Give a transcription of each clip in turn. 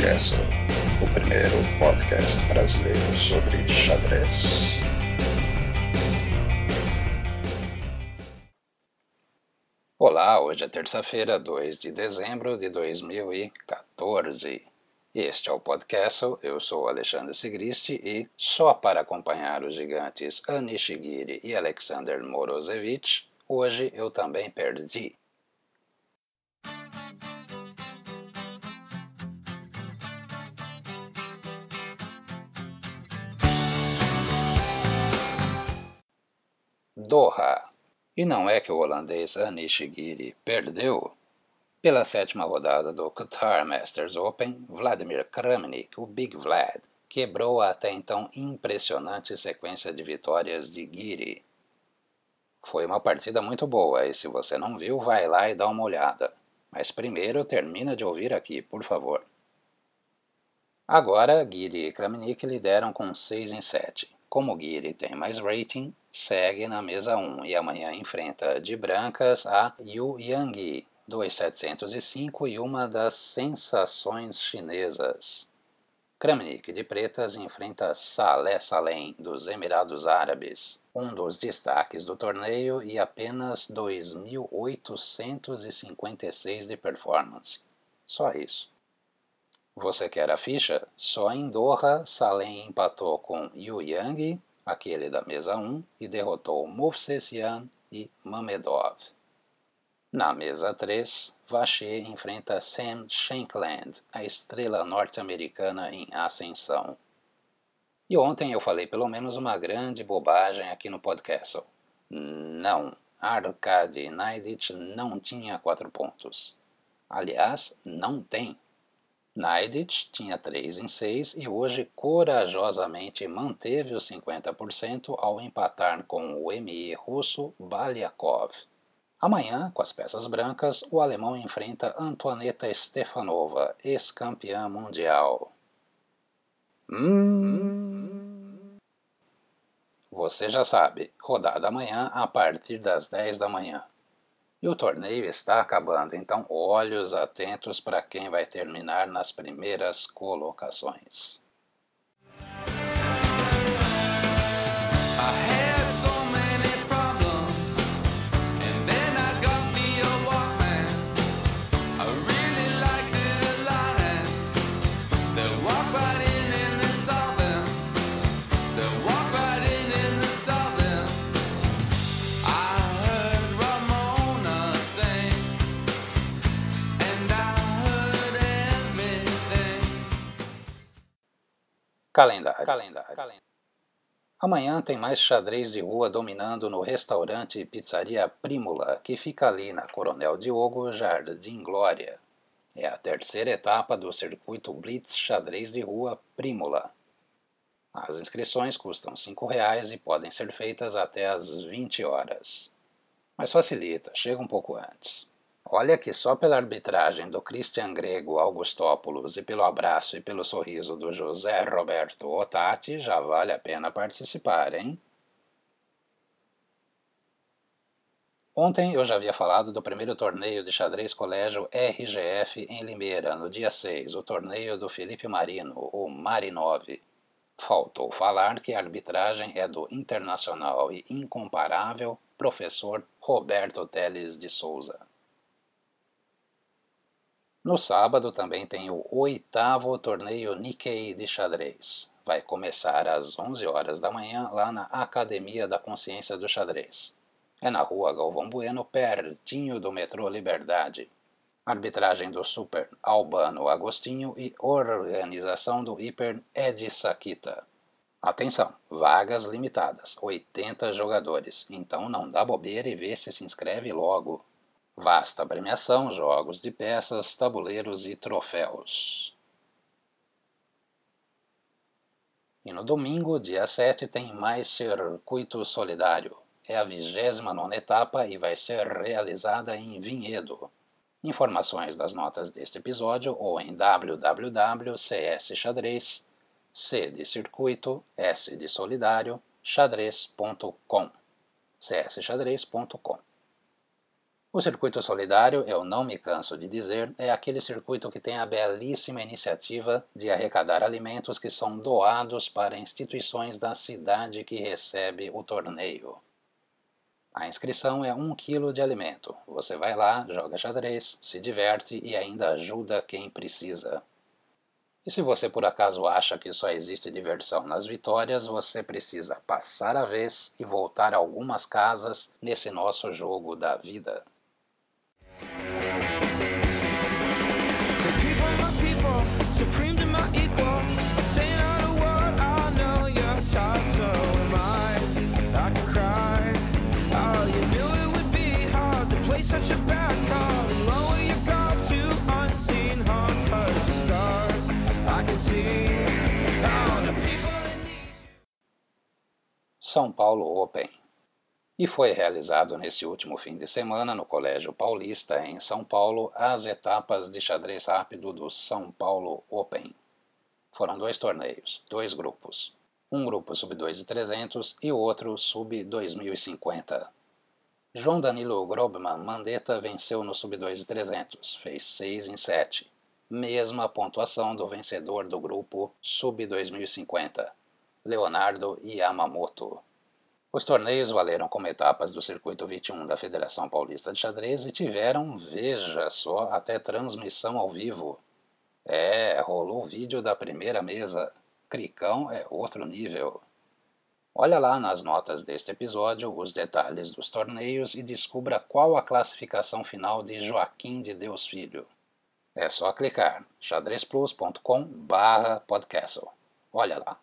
Castle, o primeiro podcast brasileiro sobre xadrez. Olá, hoje é terça-feira, 2 de dezembro de 2014. Este é o podcast, eu sou Alexandre Sigristi e, só para acompanhar os gigantes Anishigiri e Alexander Morozevich, hoje eu também perdi. Doha. E não é que o holandês Anishigiri perdeu? Pela sétima rodada do Qatar Masters Open, Vladimir Kramnik, o Big Vlad, quebrou a até então impressionante sequência de vitórias de Giri. Foi uma partida muito boa e se você não viu, vai lá e dá uma olhada. Mas primeiro termina de ouvir aqui, por favor. Agora, Giri e Kramnik lideram com 6 em 7. Como Giri tem mais rating, segue na mesa 1 e amanhã enfrenta de brancas a Yu Yang, 2705 e uma das sensações chinesas. Kramnik de pretas enfrenta Saleh Salem dos Emirados Árabes, um dos destaques do torneio e apenas 2.856 de performance. Só isso. Você quer a ficha? Só em Doha, Salem empatou com Yu Yang aquele da mesa 1, e derrotou Movsesian e Mamedov. Na mesa 3, Vacher enfrenta Sam Shankland, a estrela norte-americana em ascensão. E ontem eu falei pelo menos uma grande bobagem aqui no podcast. Não, Arkady Naidit não tinha quatro pontos. Aliás, não tem. Naidit tinha 3 em 6 e hoje corajosamente manteve os 50% ao empatar com o ME russo Balyakov. Amanhã, com as peças brancas, o alemão enfrenta Antoaneta Stefanova, ex-campeã mundial. Hum. Você já sabe, rodada amanhã a partir das 10 da manhã. E o torneio está acabando, então olhos atentos para quem vai terminar nas primeiras colocações. Calendário. Calendário. Amanhã tem mais xadrez de rua dominando no restaurante e pizzaria Prímula, que fica ali na Coronel Diogo, Jardim Glória. É a terceira etapa do circuito Blitz Xadrez de Rua Prímula. As inscrições custam R$ reais e podem ser feitas até às 20 horas. Mas facilita, chega um pouco antes. Olha que só pela arbitragem do Christian Grego Augustópolis e pelo abraço e pelo sorriso do José Roberto Otati já vale a pena participar, hein? Ontem eu já havia falado do primeiro torneio de xadrez colégio RGF em Limeira, no dia 6, o torneio do Felipe Marino, o Marinov. Faltou falar que a arbitragem é do internacional e incomparável professor Roberto Teles de Souza. No sábado também tem o oitavo torneio Nikkei de xadrez. Vai começar às 11 horas da manhã lá na Academia da Consciência do Xadrez. É na rua Galvão Bueno, pertinho do metrô Liberdade. Arbitragem do Super Albano Agostinho e organização do Hiper Ed Sakita. Atenção, vagas limitadas, 80 jogadores, então não dá bobeira e vê se se inscreve logo. Vasta premiação, jogos de peças, tabuleiros e troféus. E no domingo, dia 7, tem mais circuito solidário. É a 29 etapa e vai ser realizada em Vinhedo. Informações das notas deste episódio ou em www.csxadrez, C de circuito, S de solidário, xadrez.com. csxadrez.com O circuito solidário, eu não me canso de dizer, é aquele circuito que tem a belíssima iniciativa de arrecadar alimentos que são doados para instituições da cidade que recebe o torneio. A inscrição é um quilo de alimento. Você vai lá, joga xadrez, se diverte e ainda ajuda quem precisa. E se você por acaso acha que só existe diversão nas vitórias, você precisa passar a vez e voltar algumas casas nesse nosso jogo da vida. São Paulo Open e foi realizado nesse último fim de semana no Colégio Paulista, em São Paulo, as etapas de xadrez rápido do São Paulo Open. Foram dois torneios, dois grupos. Um grupo sub-2.300 e o outro sub-2050. João Danilo Grobman Mandetta venceu no sub-2.300, fez 6 em 7. Mesma pontuação do vencedor do grupo sub-2050, Leonardo Yamamoto. Os torneios valeram como etapas do Circuito 21 da Federação Paulista de Xadrez e tiveram, veja só, até transmissão ao vivo. É, rolou vídeo da primeira mesa. Cricão é outro nível. Olha lá nas notas deste episódio os detalhes dos torneios e descubra qual a classificação final de Joaquim de Deus Filho. É só clicar xadrezplus.com/podcast. Olha lá.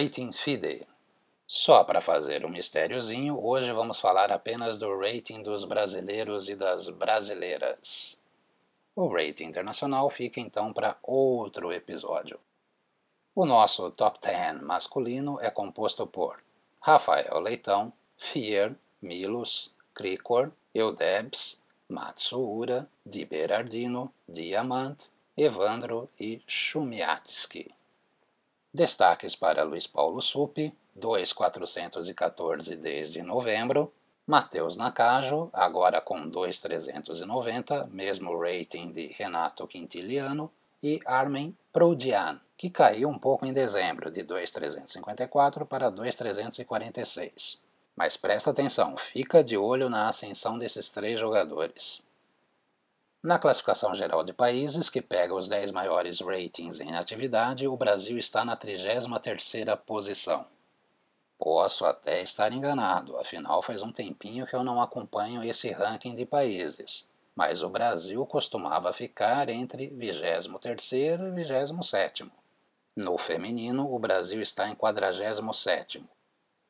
Rating FIDE. Só para fazer um mistériozinho, hoje vamos falar apenas do rating dos brasileiros e das brasileiras. O rating internacional fica então para outro episódio. O nosso top 10 masculino é composto por Rafael Leitão, Fier, Milos, Krikor, Eudebs, Matsuura, Di Berardino, Diamant, Evandro e Shumiatsky. Destaques para Luiz Paulo Supi, 2,414 desde novembro. Matheus Nakajo, agora com 2,390, mesmo rating de Renato Quintiliano. E Armin Proudian, que caiu um pouco em dezembro, de 2,354 para 2,346. Mas presta atenção, fica de olho na ascensão desses três jogadores. Na classificação geral de países, que pega os 10 maiores ratings em atividade, o Brasil está na 33ª posição. Posso até estar enganado, afinal faz um tempinho que eu não acompanho esse ranking de países, mas o Brasil costumava ficar entre 23º e 27º. No feminino, o Brasil está em 47º.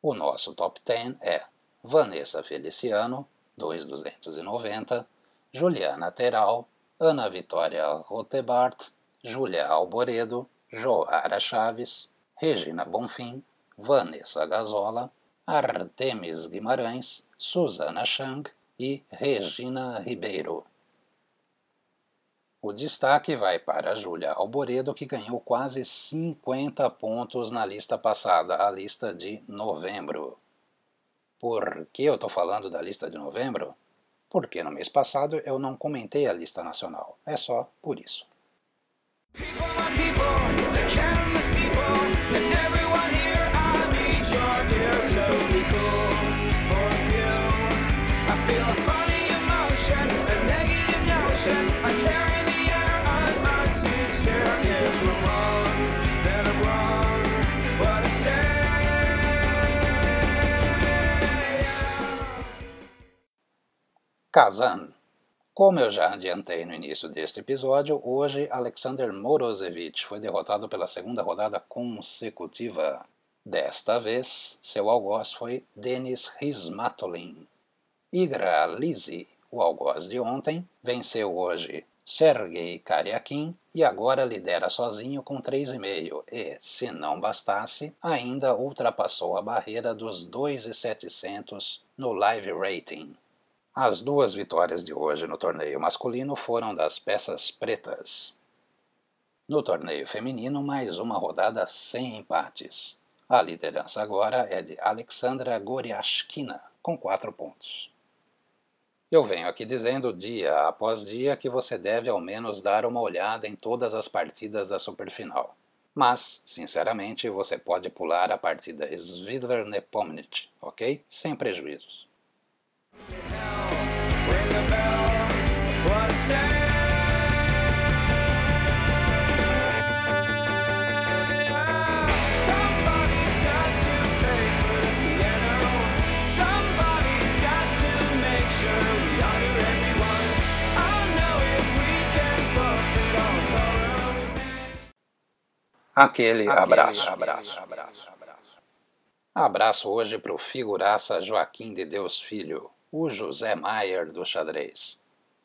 O nosso top 10 é Vanessa Feliciano, 2,290, Juliana Teral, Ana Vitória Rotebart, Júlia Alboredo, Joara Chaves, Regina Bonfim, Vanessa Gazola, Artemis Guimarães, Susana Chang e Regina Ribeiro. O destaque vai para Júlia Alboredo, que ganhou quase 50 pontos na lista passada, a lista de novembro. Por que eu estou falando da lista de novembro? Porque no mês passado eu não comentei a lista nacional. É só por isso. Kazan. Como eu já adiantei no início deste episódio, hoje Alexander Morozevich foi derrotado pela segunda rodada consecutiva. Desta vez, seu algoz foi Denis Rismatolin. Igra Lisi, o algoz de ontem, venceu hoje Sergei Karyakin e agora lidera sozinho com 3,5 e, se não bastasse, ainda ultrapassou a barreira dos 2,700 no live rating. As duas vitórias de hoje no torneio masculino foram das peças pretas. No torneio feminino, mais uma rodada sem empates. A liderança agora é de Alexandra Goriashkina, com 4 pontos. Eu venho aqui dizendo dia após dia que você deve ao menos dar uma olhada em todas as partidas da Superfinal. Mas, sinceramente, você pode pular a partida Svidler Nepomniachtchi, ok? Sem prejuízos. Aquele, abraço. abraço. abraço. Abraço hoje para o figuraça Joaquim de Deus Filho, o José Maier do xadrez.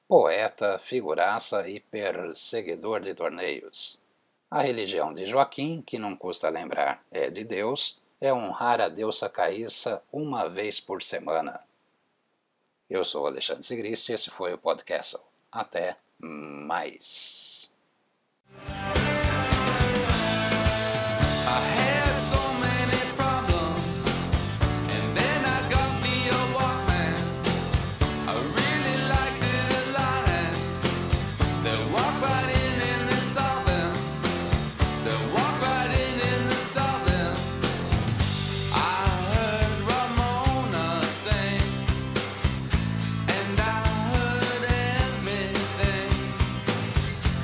Poeta, figuraça e perseguidor de torneios. A religião de Joaquim, que não custa lembrar, é de Deus, é honrar a deusa Caíssa uma vez por semana. Eu sou Alexandre Sigrist e esse foi o podcast. Até mais.